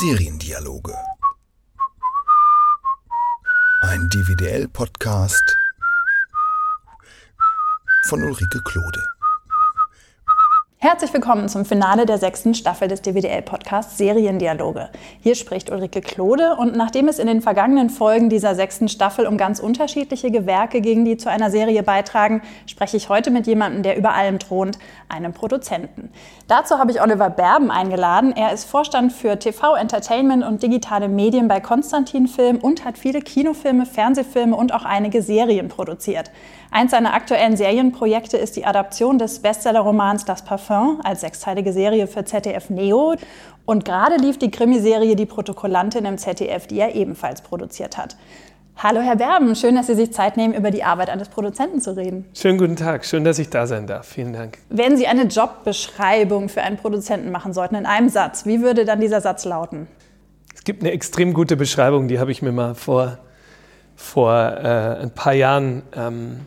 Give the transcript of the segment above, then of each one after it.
Seriendialoge. Ein DVDL-Podcast von Ulrike Klode. Herzlich willkommen zum Finale der sechsten Staffel des DWDL-Podcasts Seriendialoge. Hier spricht Ulrike Klode und nachdem es in den vergangenen Folgen dieser sechsten Staffel um ganz unterschiedliche Gewerke ging, die zu einer Serie beitragen, spreche ich heute mit jemandem, der über allem thront, einem Produzenten. Dazu habe ich Oliver Berben eingeladen. Er ist Vorstand für TV, Entertainment und digitale Medien bei Konstantin Film und hat viele Kinofilme, Fernsehfilme und auch einige Serien produziert. Eins seiner aktuellen Serienprojekte ist die Adaption des Bestsellerromans Das Parfum als sechsteilige Serie für ZDF Neo. Und gerade lief die Krimiserie Die Protokollantin im ZDF, die er ebenfalls produziert hat. Hallo Herr Berben, schön, dass Sie sich Zeit nehmen, über die Arbeit eines Produzenten zu reden. Schönen guten Tag, schön, dass ich da sein darf. Vielen Dank. Wenn Sie eine Jobbeschreibung für einen Produzenten machen sollten in einem Satz, wie würde dann dieser Satz lauten? Es gibt eine extrem gute Beschreibung, die habe ich mir mal vor, vor äh, ein paar Jahren ähm,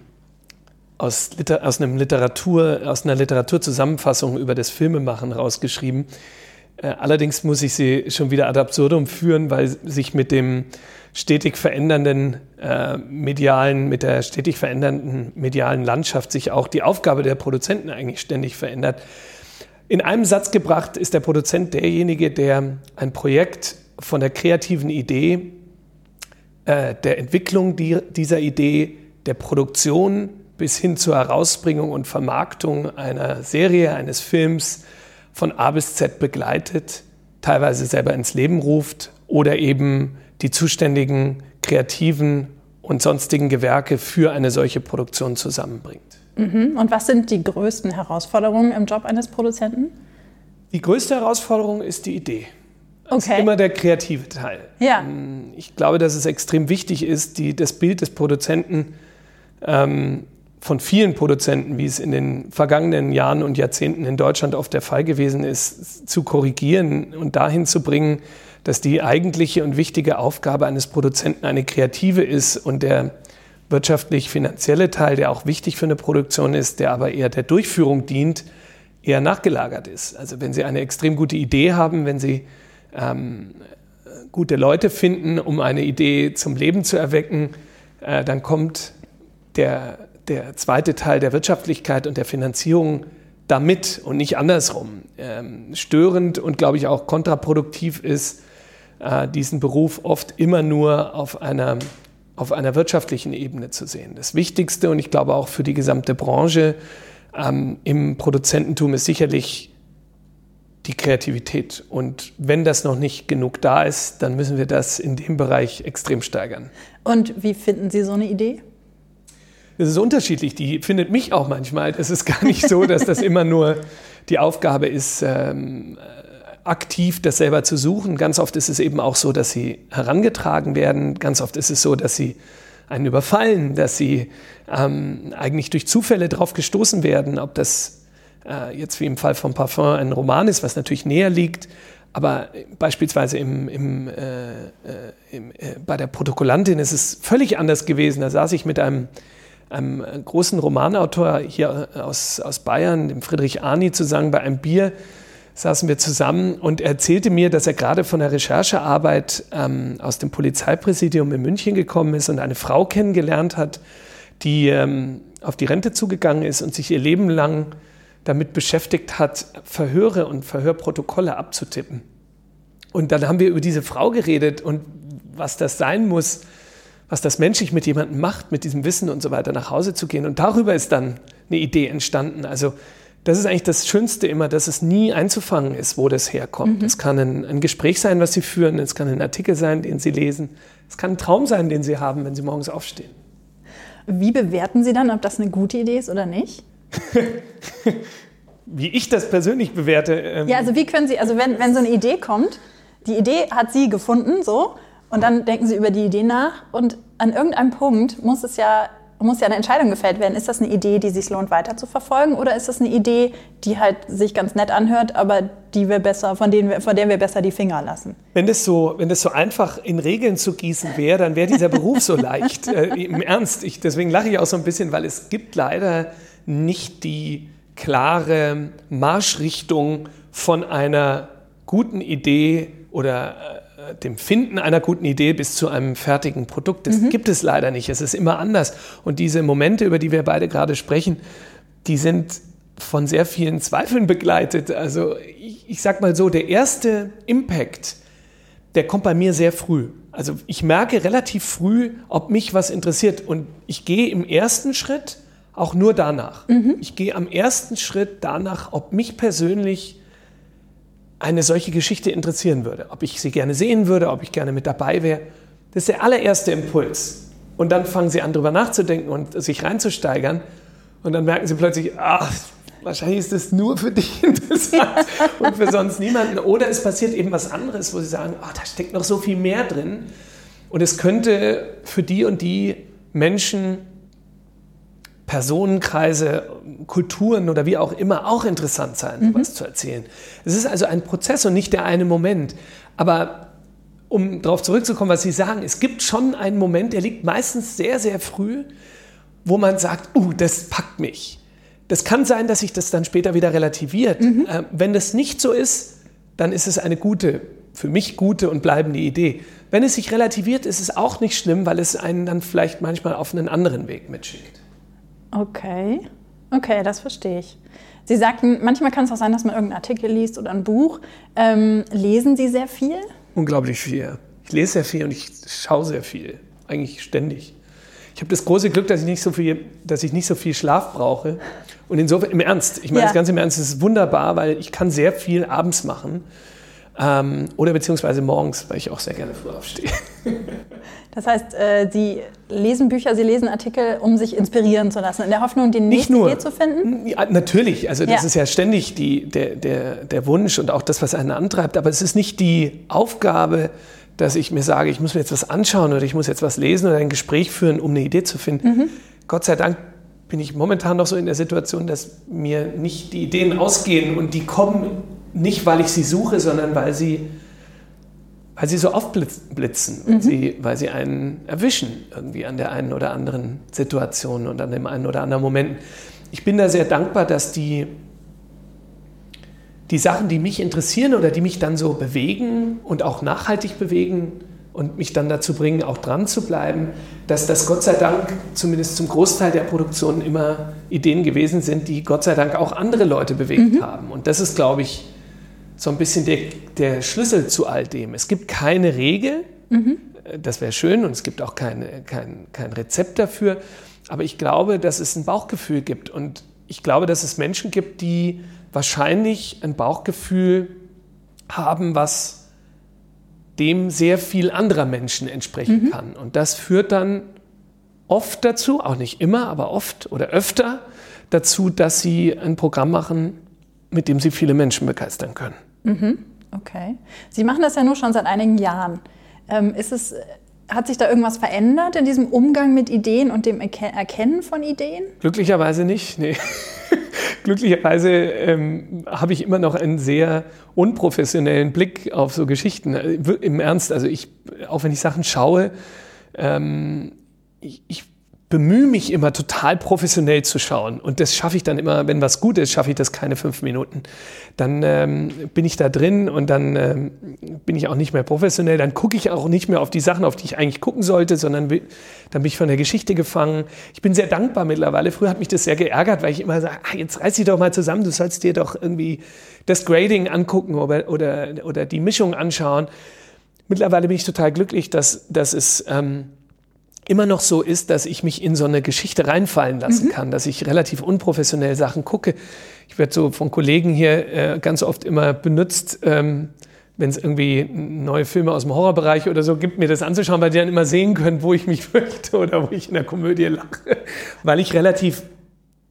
aus, Liter aus, einem Literatur, aus einer Literaturzusammenfassung über das Filmemachen rausgeschrieben. Äh, allerdings muss ich sie schon wieder ad absurdum führen, weil sich mit dem stetig verändernden äh, medialen, mit der stetig verändernden medialen Landschaft sich auch die Aufgabe der Produzenten eigentlich ständig verändert. In einem Satz gebracht ist der Produzent derjenige, der ein Projekt von der kreativen Idee, äh, der Entwicklung die, dieser Idee, der Produktion bis hin zur Herausbringung und Vermarktung einer Serie, eines Films von A bis Z begleitet, teilweise selber ins Leben ruft oder eben die zuständigen kreativen und sonstigen Gewerke für eine solche Produktion zusammenbringt. Mhm. Und was sind die größten Herausforderungen im Job eines Produzenten? Die größte Herausforderung ist die Idee. Das okay. ist immer der kreative Teil. Ja. Ich glaube, dass es extrem wichtig ist, die, das Bild des Produzenten ähm, von vielen Produzenten, wie es in den vergangenen Jahren und Jahrzehnten in Deutschland oft der Fall gewesen ist, zu korrigieren und dahin zu bringen, dass die eigentliche und wichtige Aufgabe eines Produzenten eine kreative ist und der wirtschaftlich-finanzielle Teil, der auch wichtig für eine Produktion ist, der aber eher der Durchführung dient, eher nachgelagert ist. Also wenn Sie eine extrem gute Idee haben, wenn Sie ähm, gute Leute finden, um eine Idee zum Leben zu erwecken, äh, dann kommt der der zweite Teil der Wirtschaftlichkeit und der Finanzierung damit und nicht andersrum. Ähm, störend und, glaube ich, auch kontraproduktiv ist, äh, diesen Beruf oft immer nur auf einer, auf einer wirtschaftlichen Ebene zu sehen. Das Wichtigste und ich glaube auch für die gesamte Branche ähm, im Produzententum ist sicherlich die Kreativität. Und wenn das noch nicht genug da ist, dann müssen wir das in dem Bereich extrem steigern. Und wie finden Sie so eine Idee? Das ist unterschiedlich. Die findet mich auch manchmal. Es ist gar nicht so, dass das immer nur die Aufgabe ist, ähm, aktiv das selber zu suchen. Ganz oft ist es eben auch so, dass sie herangetragen werden. Ganz oft ist es so, dass sie einen überfallen, dass sie ähm, eigentlich durch Zufälle drauf gestoßen werden, ob das äh, jetzt wie im Fall von Parfum ein Roman ist, was natürlich näher liegt, aber beispielsweise im, im, äh, äh im äh, bei der Protokollantin ist es völlig anders gewesen. Da saß ich mit einem einem großen Romanautor hier aus, aus Bayern, dem Friedrich Arni, zusammen bei einem Bier saßen wir zusammen und er erzählte mir, dass er gerade von der Recherchearbeit ähm, aus dem Polizeipräsidium in München gekommen ist und eine Frau kennengelernt hat, die ähm, auf die Rente zugegangen ist und sich ihr Leben lang damit beschäftigt hat, Verhöre und Verhörprotokolle abzutippen. Und dann haben wir über diese Frau geredet und was das sein muss, was das menschlich mit jemandem macht, mit diesem Wissen und so weiter nach Hause zu gehen. Und darüber ist dann eine Idee entstanden. Also das ist eigentlich das Schönste immer, dass es nie einzufangen ist, wo das herkommt. Mhm. Es kann ein, ein, Gespräch sein, was Sie führen, es kann ein Artikel sein, den Sie lesen, es kann ein Traum sein, den Sie haben, wenn Sie morgens aufstehen. Wie bewerten Sie dann, ob das eine gute Idee ist oder nicht? wie ich das persönlich bewerte. Ähm ja, also wie können Sie, also wenn, wenn so eine Idee kommt, die Idee hat sie gefunden, so, und dann denken sie über die Idee nach und an irgendeinem Punkt muss es ja muss ja eine Entscheidung gefällt werden. Ist das eine Idee, die sich lohnt weiter zu verfolgen, oder ist das eine Idee, die halt sich ganz nett anhört, aber die wir besser, von, denen wir, von der wir besser die Finger lassen? Wenn das so, wenn das so einfach in Regeln zu gießen wäre, dann wäre dieser Beruf so leicht. Äh, Im Ernst, ich, deswegen lache ich auch so ein bisschen, weil es gibt leider nicht die klare Marschrichtung von einer guten Idee oder äh, dem Finden einer guten Idee bis zu einem fertigen Produkt. Das mhm. gibt es leider nicht. Es ist immer anders. Und diese Momente, über die wir beide gerade sprechen, die sind von sehr vielen Zweifeln begleitet. Also ich, ich sag mal so, der erste Impact, der kommt bei mir sehr früh. Also ich merke relativ früh, ob mich was interessiert. Und ich gehe im ersten Schritt auch nur danach. Mhm. Ich gehe am ersten Schritt danach, ob mich persönlich eine solche Geschichte interessieren würde. Ob ich sie gerne sehen würde, ob ich gerne mit dabei wäre. Das ist der allererste Impuls. Und dann fangen sie an, darüber nachzudenken und sich reinzusteigern. Und dann merken sie plötzlich, ach, wahrscheinlich ist das nur für dich interessant und für sonst niemanden. Oder es passiert eben was anderes, wo sie sagen, ach, da steckt noch so viel mehr drin. Und es könnte für die und die Menschen, Personenkreise, Kulturen oder wie auch immer auch interessant sein, mhm. was zu erzählen. Es ist also ein Prozess und nicht der eine Moment. Aber um darauf zurückzukommen, was Sie sagen, es gibt schon einen Moment, der liegt meistens sehr, sehr früh, wo man sagt, uh, das packt mich. Das kann sein, dass sich das dann später wieder relativiert. Mhm. Äh, wenn das nicht so ist, dann ist es eine gute, für mich gute und bleibende Idee. Wenn es sich relativiert, ist es auch nicht schlimm, weil es einen dann vielleicht manchmal auf einen anderen Weg mitschickt. Okay, okay, das verstehe ich. Sie sagten, manchmal kann es auch sein, dass man irgendeinen Artikel liest oder ein Buch. Ähm, lesen Sie sehr viel? Unglaublich viel. Ich lese sehr viel und ich schaue sehr viel. Eigentlich ständig. Ich habe das große Glück, dass ich nicht so viel, dass ich nicht so viel Schlaf brauche. Und insofern, im Ernst, ich meine ja. das Ganze im Ernst, es ist wunderbar, weil ich kann sehr viel abends machen. Ähm, oder beziehungsweise morgens, weil ich auch sehr gerne früh aufstehe. Das heißt, äh, Sie lesen Bücher, Sie lesen Artikel, um sich inspirieren zu lassen, in der Hoffnung, die nächste Idee zu finden? Ja, natürlich, also das ja. ist ja ständig die, der, der, der Wunsch und auch das, was einen antreibt. Aber es ist nicht die Aufgabe, dass ich mir sage, ich muss mir jetzt was anschauen oder ich muss jetzt was lesen oder ein Gespräch führen, um eine Idee zu finden. Mhm. Gott sei Dank bin ich momentan noch so in der Situation, dass mir nicht die Ideen ausgehen und die kommen nicht, weil ich sie suche, sondern weil sie, weil sie so aufblitzen, mhm. weil, sie, weil sie einen erwischen irgendwie an der einen oder anderen Situation und an dem einen oder anderen Moment. Ich bin da sehr dankbar, dass die, die Sachen, die mich interessieren oder die mich dann so bewegen und auch nachhaltig bewegen, und mich dann dazu bringen, auch dran zu bleiben, dass das Gott sei Dank zumindest zum Großteil der Produktionen immer Ideen gewesen sind, die Gott sei Dank auch andere Leute bewegt mhm. haben. Und das ist, glaube ich, so ein bisschen der, der Schlüssel zu all dem. Es gibt keine Regel, mhm. das wäre schön, und es gibt auch keine, kein, kein Rezept dafür, aber ich glaube, dass es ein Bauchgefühl gibt. Und ich glaube, dass es Menschen gibt, die wahrscheinlich ein Bauchgefühl haben, was dem sehr viel anderer Menschen entsprechen mhm. kann. Und das führt dann oft dazu, auch nicht immer, aber oft oder öfter dazu, dass sie ein Programm machen, mit dem sie viele Menschen begeistern können. Mhm. Okay. Sie machen das ja nur schon seit einigen Jahren. Ähm, ist es, hat sich da irgendwas verändert in diesem Umgang mit Ideen und dem Erkennen von Ideen? Glücklicherweise nicht, nee. glücklicherweise ähm, habe ich immer noch einen sehr unprofessionellen Blick auf so Geschichten. Äh, Im Ernst, also ich, auch wenn ich Sachen schaue, ähm, ich, ich bemühe mich immer total professionell zu schauen. Und das schaffe ich dann immer, wenn was gut ist, schaffe ich das keine fünf Minuten. Dann ähm, bin ich da drin und dann ähm, bin ich auch nicht mehr professionell. Dann gucke ich auch nicht mehr auf die Sachen, auf die ich eigentlich gucken sollte, sondern dann bin ich von der Geschichte gefangen. Ich bin sehr dankbar mittlerweile. Früher hat mich das sehr geärgert, weil ich immer sage, ah, jetzt reiß dich doch mal zusammen, du sollst dir doch irgendwie das Grading angucken oder, oder, oder die Mischung anschauen. Mittlerweile bin ich total glücklich, dass, dass es... Ähm, immer noch so ist, dass ich mich in so eine Geschichte reinfallen lassen mhm. kann, dass ich relativ unprofessionell Sachen gucke. Ich werde so von Kollegen hier äh, ganz oft immer benutzt, ähm, wenn es irgendwie neue Filme aus dem Horrorbereich oder so gibt, mir das anzuschauen, weil die dann immer sehen können, wo ich mich fürchte oder wo ich in der Komödie lache, weil ich relativ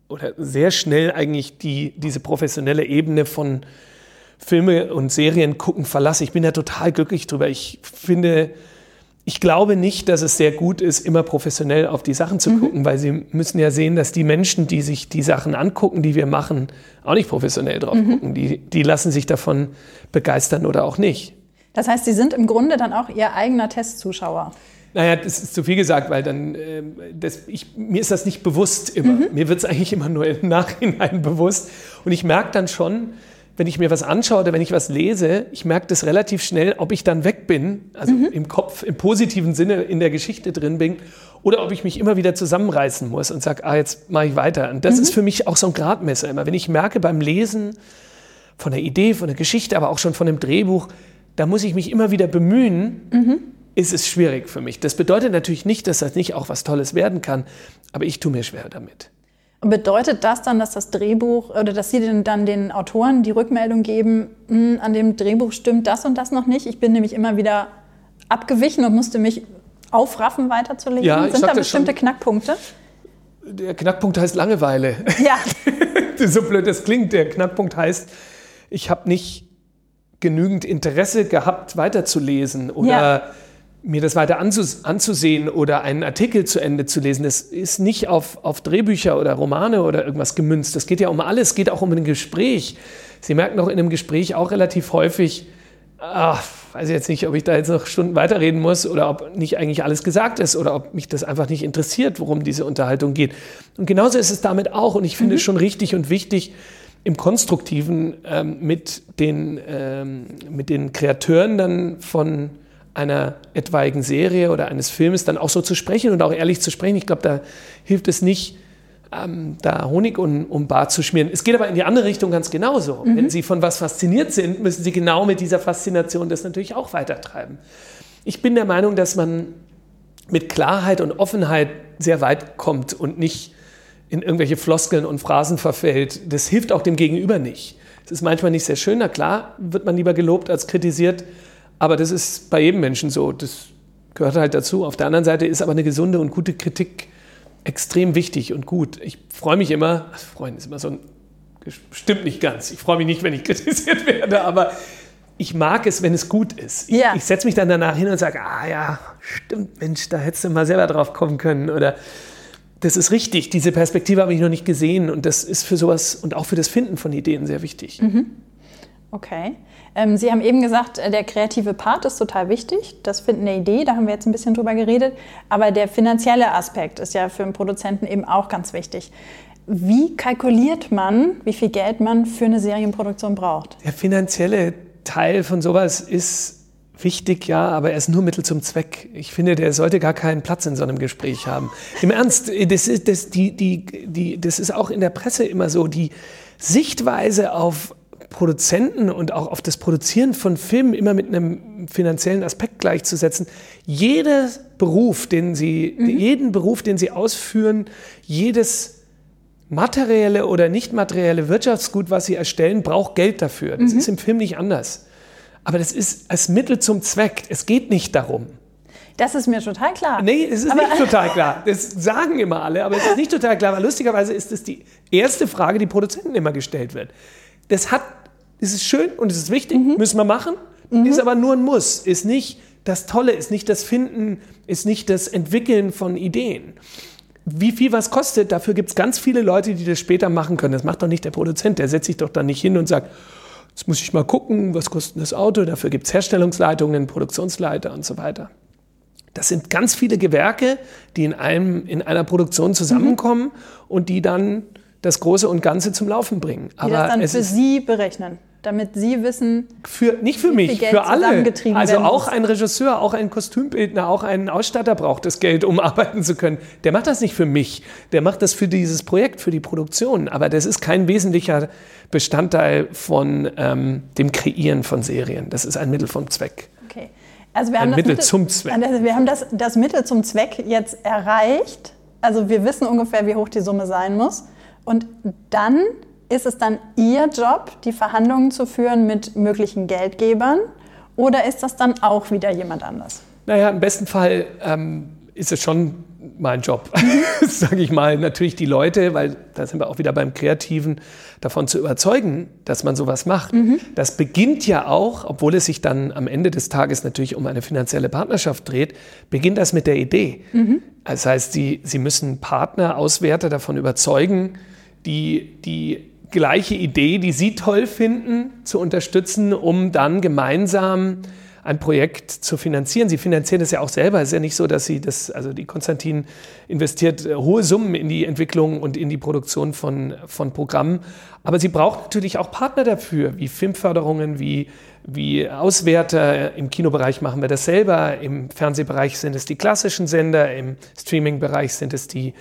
oder sehr schnell eigentlich die, diese professionelle Ebene von Filme und Serien gucken verlasse. Ich bin da total glücklich drüber. Ich finde, ich glaube nicht, dass es sehr gut ist, immer professionell auf die Sachen zu mhm. gucken, weil sie müssen ja sehen, dass die Menschen, die sich die Sachen angucken, die wir machen, auch nicht professionell drauf mhm. gucken. Die, die lassen sich davon begeistern oder auch nicht. Das heißt, Sie sind im Grunde dann auch Ihr eigener Testzuschauer. Naja, das ist zu viel gesagt, weil dann, äh, das, ich, mir ist das nicht bewusst immer. Mhm. Mir wird es eigentlich immer nur im Nachhinein bewusst. Und ich merke dann schon, wenn ich mir was anschaue oder wenn ich was lese, ich merke das relativ schnell, ob ich dann weg bin, also mhm. im Kopf, im positiven Sinne in der Geschichte drin bin, oder ob ich mich immer wieder zusammenreißen muss und sage, ah, jetzt mache ich weiter. Und das mhm. ist für mich auch so ein Gradmesser immer. Wenn ich merke beim Lesen von der Idee, von der Geschichte, aber auch schon von dem Drehbuch, da muss ich mich immer wieder bemühen, mhm. ist es schwierig für mich. Das bedeutet natürlich nicht, dass das nicht auch was Tolles werden kann, aber ich tue mir schwer damit. Bedeutet das dann, dass das Drehbuch oder dass Sie dann den Autoren die Rückmeldung geben, hm, an dem Drehbuch stimmt das und das noch nicht? Ich bin nämlich immer wieder abgewichen und musste mich aufraffen, weiterzulegen. Ja, Sind da bestimmte schon. Knackpunkte? Der Knackpunkt heißt Langeweile. Ja. so blöd das klingt. Der Knackpunkt heißt, ich habe nicht genügend Interesse gehabt, weiterzulesen oder ja mir das weiter anzusehen oder einen Artikel zu Ende zu lesen, das ist nicht auf, auf Drehbücher oder Romane oder irgendwas gemünzt. Das geht ja um alles, es geht auch um ein Gespräch. Sie merken auch in einem Gespräch auch relativ häufig, ach, weiß ich jetzt nicht, ob ich da jetzt noch Stunden weiterreden muss oder ob nicht eigentlich alles gesagt ist oder ob mich das einfach nicht interessiert, worum diese Unterhaltung geht. Und genauso ist es damit auch. Und ich finde mhm. es schon richtig und wichtig, im Konstruktiven ähm, mit, den, ähm, mit den Kreateuren dann von einer etwaigen Serie oder eines Filmes dann auch so zu sprechen und auch ehrlich zu sprechen. Ich glaube, da hilft es nicht, ähm, da Honig um, um Bart zu schmieren. Es geht aber in die andere Richtung ganz genauso. Mhm. Wenn Sie von was fasziniert sind, müssen Sie genau mit dieser Faszination das natürlich auch weitertreiben. Ich bin der Meinung, dass man mit Klarheit und Offenheit sehr weit kommt und nicht in irgendwelche Floskeln und Phrasen verfällt. Das hilft auch dem Gegenüber nicht. Es ist manchmal nicht sehr schön. Na klar, wird man lieber gelobt als kritisiert. Aber das ist bei jedem Menschen so. Das gehört halt dazu. Auf der anderen Seite ist aber eine gesunde und gute Kritik extrem wichtig und gut. Ich freue mich immer, also freuen ist immer so ein, stimmt nicht ganz. Ich freue mich nicht, wenn ich kritisiert werde, aber ich mag es, wenn es gut ist. Ich, ja. ich setze mich dann danach hin und sage, ah ja, stimmt, Mensch, da hättest du mal selber drauf kommen können oder das ist richtig, diese Perspektive habe ich noch nicht gesehen und das ist für sowas und auch für das Finden von Ideen sehr wichtig. Mhm. Okay. Ähm, Sie haben eben gesagt, äh, der kreative Part ist total wichtig. Das Finden der Idee, da haben wir jetzt ein bisschen drüber geredet. Aber der finanzielle Aspekt ist ja für einen Produzenten eben auch ganz wichtig. Wie kalkuliert man, wie viel Geld man für eine Serienproduktion braucht? Der finanzielle Teil von sowas ist wichtig, ja, aber er ist nur Mittel zum Zweck. Ich finde, der sollte gar keinen Platz in so einem Gespräch haben. Im Ernst, das ist, das, die, die, die, das ist auch in der Presse immer so, die Sichtweise auf Produzenten und auch auf das Produzieren von Filmen immer mit einem finanziellen Aspekt gleichzusetzen. Jeder Beruf, den Sie, mhm. jeden Beruf, den Sie ausführen, jedes materielle oder nicht materielle Wirtschaftsgut, was Sie erstellen, braucht Geld dafür. Das mhm. ist im Film nicht anders. Aber das ist als Mittel zum Zweck. Es geht nicht darum. Das ist mir total klar. Nee, es ist aber nicht total klar. Das sagen immer alle, aber es ist nicht total klar, weil lustigerweise ist es die erste Frage, die Produzenten immer gestellt wird das hat, das ist schön und es ist wichtig, mhm. müssen wir machen, mhm. ist aber nur ein Muss, ist nicht das Tolle, ist nicht das Finden, ist nicht das Entwickeln von Ideen. Wie viel was kostet, dafür gibt es ganz viele Leute, die das später machen können. Das macht doch nicht der Produzent, der setzt sich doch dann nicht hin und sagt, jetzt muss ich mal gucken, was kostet das Auto, dafür gibt es Herstellungsleitungen, Produktionsleiter und so weiter. Das sind ganz viele Gewerke, die in, einem, in einer Produktion zusammenkommen mhm. und die dann das Große und Ganze zum Laufen bringen. Die Aber das dann für Sie berechnen, damit Sie wissen, für, nicht für mich, für alle. Also auch ein Regisseur, auch ein Kostümbildner, auch ein Ausstatter braucht das Geld, um arbeiten zu können. Der macht das nicht für mich, der macht das für dieses Projekt, für die Produktion. Aber das ist kein wesentlicher Bestandteil von ähm, dem Kreieren von Serien. Das ist ein Mittel vom Zweck. Okay. Also wir haben, ein das Mittel, zum Zweck. Also wir haben das, das Mittel zum Zweck jetzt erreicht. Also wir wissen ungefähr, wie hoch die Summe sein muss. Und dann ist es dann Ihr Job, die Verhandlungen zu führen mit möglichen Geldgebern oder ist das dann auch wieder jemand anders? Naja, im besten Fall ähm, ist es schon mein Job, sage ich mal. Natürlich die Leute, weil da sind wir auch wieder beim Kreativen, davon zu überzeugen, dass man sowas macht. Mhm. Das beginnt ja auch, obwohl es sich dann am Ende des Tages natürlich um eine finanzielle Partnerschaft dreht, beginnt das mit der Idee. Mhm. Das heißt, Sie, Sie müssen Partner, Auswerter davon überzeugen, die, die gleiche Idee, die Sie toll finden, zu unterstützen, um dann gemeinsam ein Projekt zu finanzieren. Sie finanzieren es ja auch selber. Es ist ja nicht so, dass sie das, also die Konstantin investiert äh, hohe Summen in die Entwicklung und in die Produktion von, von Programmen. Aber sie braucht natürlich auch Partner dafür, wie Filmförderungen, wie, wie Auswerter. Im Kinobereich machen wir das selber. Im Fernsehbereich sind es die klassischen Sender. Im Streamingbereich sind es die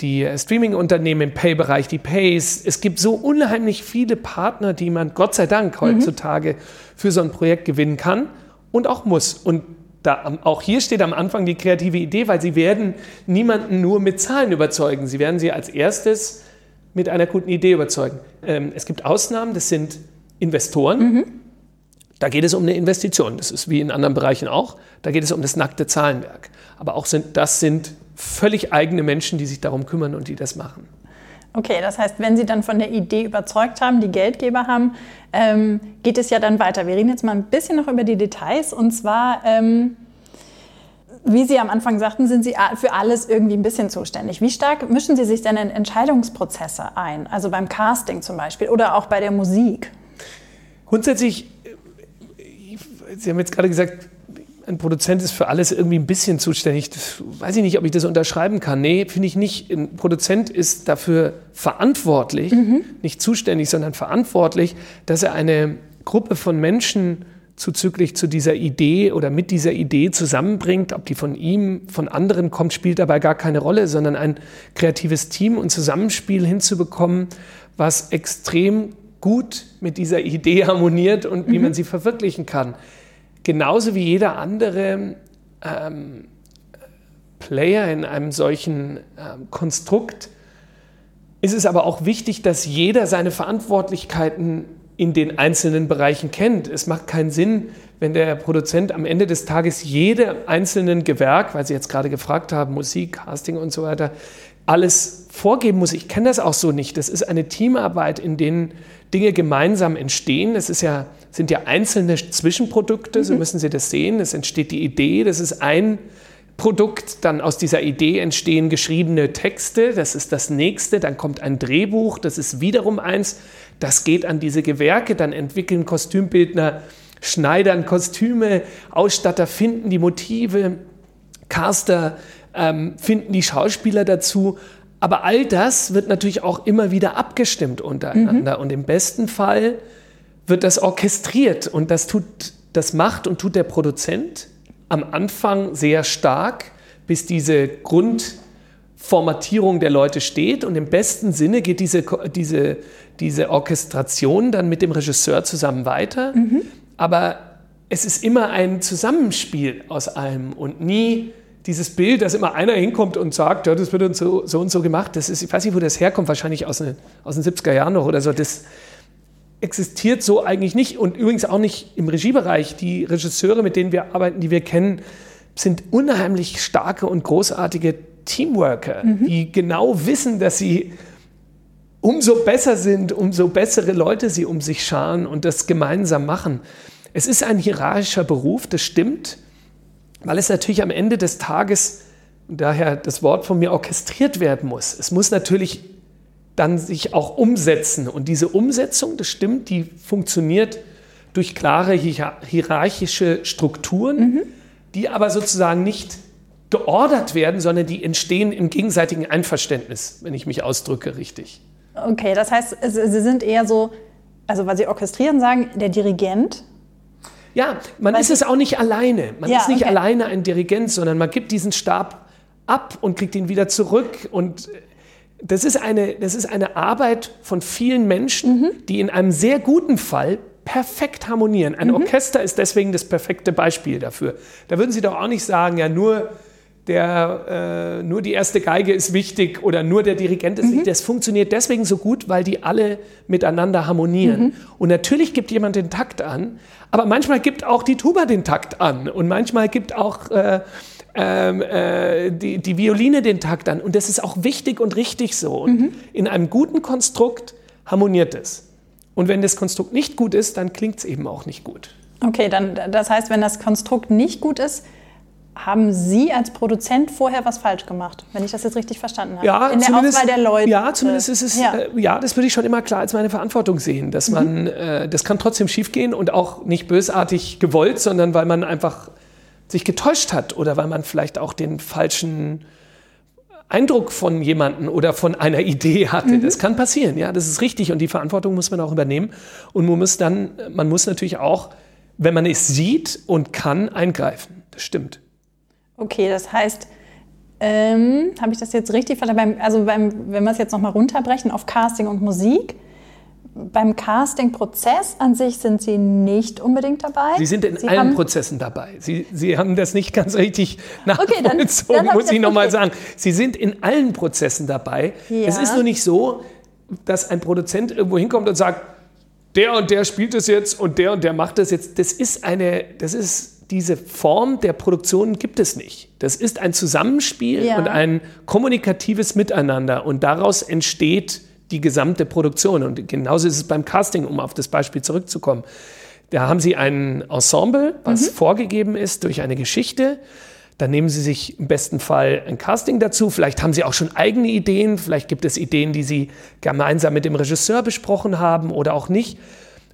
die Streaming-Unternehmen im Pay-Bereich, die Pays. Es gibt so unheimlich viele Partner, die man Gott sei Dank heutzutage mhm. für so ein Projekt gewinnen kann und auch muss. Und da, auch hier steht am Anfang die kreative Idee, weil sie werden niemanden nur mit Zahlen überzeugen. Sie werden sie als erstes mit einer guten Idee überzeugen. Ähm, es gibt Ausnahmen, das sind Investoren. Mhm. Da geht es um eine Investition. Das ist wie in anderen Bereichen auch. Da geht es um das nackte Zahlenwerk. Aber auch sind, das sind völlig eigene Menschen, die sich darum kümmern und die das machen. Okay, das heißt, wenn Sie dann von der Idee überzeugt haben, die Geldgeber haben, ähm, geht es ja dann weiter. Wir reden jetzt mal ein bisschen noch über die Details und zwar, ähm, wie Sie am Anfang sagten, sind Sie für alles irgendwie ein bisschen zuständig. Wie stark mischen Sie sich denn in Entscheidungsprozesse ein? Also beim Casting zum Beispiel oder auch bei der Musik? Grundsätzlich, äh, Sie haben jetzt gerade gesagt, ein Produzent ist für alles irgendwie ein bisschen zuständig. Das weiß ich nicht, ob ich das unterschreiben kann. Nee, finde ich nicht. Ein Produzent ist dafür verantwortlich, mhm. nicht zuständig, sondern verantwortlich, dass er eine Gruppe von Menschen zuzüglich zu dieser Idee oder mit dieser Idee zusammenbringt. Ob die von ihm, von anderen kommt, spielt dabei gar keine Rolle, sondern ein kreatives Team und Zusammenspiel hinzubekommen, was extrem gut mit dieser Idee harmoniert und wie mhm. man sie verwirklichen kann genauso wie jeder andere ähm, Player in einem solchen ähm, Konstrukt ist es aber auch wichtig, dass jeder seine Verantwortlichkeiten in den einzelnen Bereichen kennt. Es macht keinen Sinn, wenn der Produzent am Ende des Tages jede einzelnen Gewerk, weil Sie jetzt gerade gefragt haben, Musik, Casting und so weiter, alles vorgeben muss. Ich kenne das auch so nicht. Das ist eine Teamarbeit, in denen Dinge gemeinsam entstehen. Es ist ja, sind ja einzelne Zwischenprodukte, so mhm. müssen Sie das sehen. Es entsteht die Idee, das ist ein Produkt, dann aus dieser Idee entstehen geschriebene Texte, das ist das nächste, dann kommt ein Drehbuch, das ist wiederum eins, das geht an diese Gewerke, dann entwickeln Kostümbildner, schneidern Kostüme, Ausstatter finden die Motive, Caster ähm, finden die Schauspieler dazu aber all das wird natürlich auch immer wieder abgestimmt untereinander. Mhm. Und im besten Fall wird das orchestriert. Und das, tut, das macht und tut der Produzent am Anfang sehr stark, bis diese Grundformatierung der Leute steht. Und im besten Sinne geht diese, diese, diese Orchestration dann mit dem Regisseur zusammen weiter. Mhm. Aber es ist immer ein Zusammenspiel aus allem und nie dieses Bild, dass immer einer hinkommt und sagt, ja, das wird uns so, so und so gemacht, das ist, ich weiß nicht, wo das herkommt, wahrscheinlich aus, eine, aus den 70er Jahren noch oder so, das existiert so eigentlich nicht und übrigens auch nicht im Regiebereich. Die Regisseure, mit denen wir arbeiten, die wir kennen, sind unheimlich starke und großartige Teamworker, mhm. die genau wissen, dass sie umso besser sind, umso bessere Leute sie um sich scharen und das gemeinsam machen. Es ist ein hierarchischer Beruf, das stimmt weil es natürlich am Ende des Tages, daher das Wort von mir, orchestriert werden muss. Es muss natürlich dann sich auch umsetzen. Und diese Umsetzung, das stimmt, die funktioniert durch klare hierarchische Strukturen, mhm. die aber sozusagen nicht geordert werden, sondern die entstehen im gegenseitigen Einverständnis, wenn ich mich ausdrücke richtig. Okay, das heißt, Sie sind eher so, also weil Sie orchestrieren sagen, der Dirigent ja, man Weil ist es auch nicht alleine. Man ja, ist nicht okay. alleine ein Dirigent, sondern man gibt diesen Stab ab und kriegt ihn wieder zurück. Und das ist eine, das ist eine Arbeit von vielen Menschen, mhm. die in einem sehr guten Fall perfekt harmonieren. Ein mhm. Orchester ist deswegen das perfekte Beispiel dafür. Da würden Sie doch auch nicht sagen, ja, nur der, äh, nur die erste Geige ist wichtig oder nur der Dirigent ist mhm. wichtig. Das funktioniert deswegen so gut, weil die alle miteinander harmonieren. Mhm. Und natürlich gibt jemand den Takt an, aber manchmal gibt auch die Tuba den Takt an und manchmal gibt auch äh, ähm, äh, die, die Violine den Takt an. Und das ist auch wichtig und richtig so. Und mhm. in einem guten Konstrukt harmoniert es. Und wenn das Konstrukt nicht gut ist, dann klingt es eben auch nicht gut. Okay, dann das heißt, wenn das Konstrukt nicht gut ist, haben Sie als Produzent vorher was falsch gemacht, wenn ich das jetzt richtig verstanden habe? Ja, In der Auswahl der Leute. Ja, zumindest ist es, Ja. Äh, ja, das würde ich schon immer klar als meine Verantwortung sehen, dass man, äh, das kann trotzdem schiefgehen und auch nicht bösartig gewollt, sondern weil man einfach sich getäuscht hat oder weil man vielleicht auch den falschen Eindruck von jemandem oder von einer Idee hatte. Das kann passieren, ja, das ist richtig und die Verantwortung muss man auch übernehmen und man muss dann, man muss natürlich auch, wenn man es sieht und kann, eingreifen. Das stimmt. Okay, das heißt, ähm, habe ich das jetzt richtig verstanden? Also beim, wenn wir es jetzt nochmal runterbrechen auf Casting und Musik, beim Casting-Prozess an sich sind Sie nicht unbedingt dabei. Sie sind in Sie allen Prozessen dabei. Sie, Sie haben das nicht ganz richtig Okay, dann- nachvollzogen, dann muss ich ich nochmal sagen. Sie sind in allen Prozessen dabei. Ja. Es ist nur nicht so, dass ein Produzent irgendwo hinkommt und sagt, der und der spielt es jetzt und der und der macht es jetzt. Das ist eine, das ist diese Form der Produktion gibt es nicht. Das ist ein Zusammenspiel Ja. und ein kommunikatives Miteinander und daraus entsteht die gesamte Produktion. Und genauso ist es beim Casting, um auf das Beispiel zurückzukommen. Da haben Sie ein Ensemble, was vorgegeben ist durch eine Geschichte. Dann nehmen Sie sich im besten Fall ein Casting dazu. Vielleicht haben Sie auch schon eigene Ideen. Vielleicht gibt es Ideen, die Sie gemeinsam mit dem Regisseur besprochen haben oder auch nicht.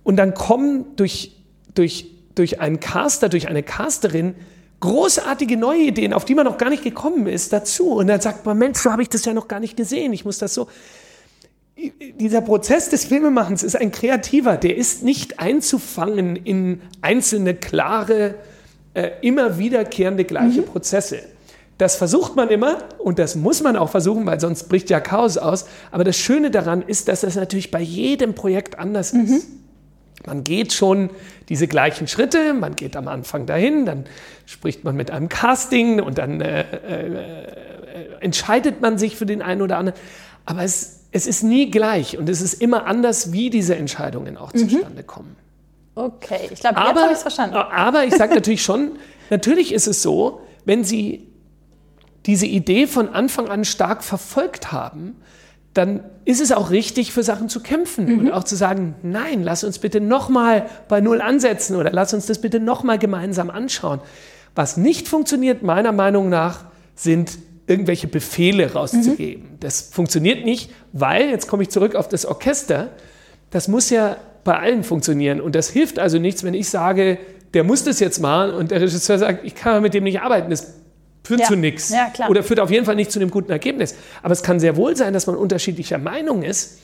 Und dann kommen durch, durch, durch einen Caster, durch eine Casterin großartige neue Ideen, auf die man noch gar nicht gekommen ist, dazu. Und dann sagt man, Mensch, so habe ich das ja noch gar nicht gesehen. Ich muss das so dieser Prozess des Filmemachens ist ein kreativer, der ist nicht einzufangen in einzelne klare, äh, immer wiederkehrende gleiche Prozesse. Das versucht man immer und das muss man auch versuchen, weil sonst bricht ja Chaos aus. Aber das Schöne daran ist, dass das natürlich bei jedem Projekt anders ist. Man geht schon diese gleichen Schritte, man geht am Anfang dahin, dann spricht man mit einem Casting und dann äh, äh, entscheidet man sich für den einen oder anderen. Aber es, es ist nie gleich und es ist immer anders, wie diese Entscheidungen auch zustande kommen. Okay, ich glaube, jetzt habe ich es verstanden. aber ich sage natürlich schon, natürlich ist es so, wenn Sie diese Idee von Anfang an stark verfolgt haben, dann ist es auch richtig, für Sachen zu kämpfen und auch zu sagen, nein, lass uns bitte nochmal bei Null ansetzen oder lass uns das bitte nochmal gemeinsam anschauen. Was nicht funktioniert, meiner Meinung nach, sind irgendwelche Befehle rauszugeben. Das funktioniert nicht, weil, jetzt komme ich zurück auf das Orchester, das muss ja bei allen funktionieren. Und das hilft also nichts, wenn ich sage, der muss das jetzt machen und der Regisseur sagt, ich kann mit dem nicht arbeiten. Das führt Ja. zu nichts. Ja. Oder führt auf jeden Fall nicht zu einem guten Ergebnis. Aber es kann sehr wohl sein, dass man unterschiedlicher Meinung ist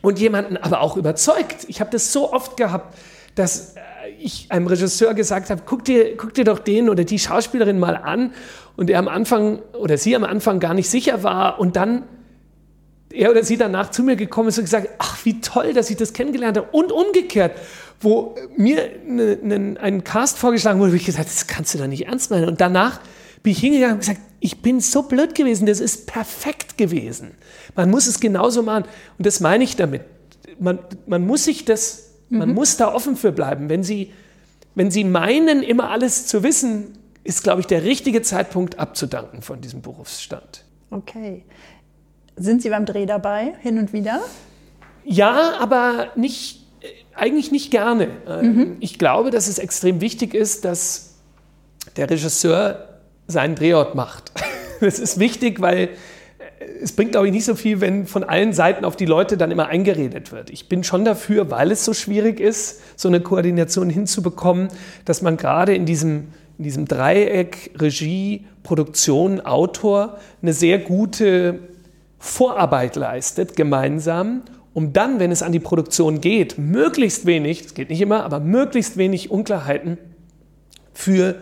und jemanden aber auch überzeugt. Ich habe das so oft gehabt, dass äh, ich einem Regisseur gesagt habe, guck dir, guck dir doch den oder die Schauspielerin mal an und er am Anfang oder sie am Anfang gar nicht sicher war und dann er oder sie danach zu mir gekommen ist und gesagt, ach, wie toll, dass ich das kennengelernt habe. Und umgekehrt, wo mir ne, ne, ein Cast vorgeschlagen wurde, wo ich gesagt habe, das kannst du doch nicht ernst meinen. Und danach bin ich hingegangen und gesagt, ich bin so blöd gewesen, das ist perfekt gewesen. Man muss es genauso machen. Und das meine ich damit. Man, man muss sich das, man muss da offen für bleiben. Wenn Sie, wenn Sie meinen, immer alles zu wissen, ist, glaube ich, der richtige Zeitpunkt abzudanken von diesem Berufsstand. Okay. Sind Sie beim Dreh dabei, hin und wieder? Ja, aber nicht, eigentlich nicht gerne. Ähm, Ich glaube, dass es extrem wichtig ist, dass der Regisseur seinen Drehort macht. Das ist wichtig, weil äh, es bringt, glaube ich, nicht so viel, wenn von allen Seiten auf die Leute dann immer eingeredet wird. Ich bin schon dafür, weil es so schwierig ist, so eine Koordination hinzubekommen, dass man gerade in diesem, in diesem Dreieck Regie, Produktion, Autor eine sehr gute Vorarbeit leistet, gemeinsam, um dann, wenn es an die Produktion geht, möglichst wenig, es geht nicht immer, aber möglichst wenig Unklarheiten für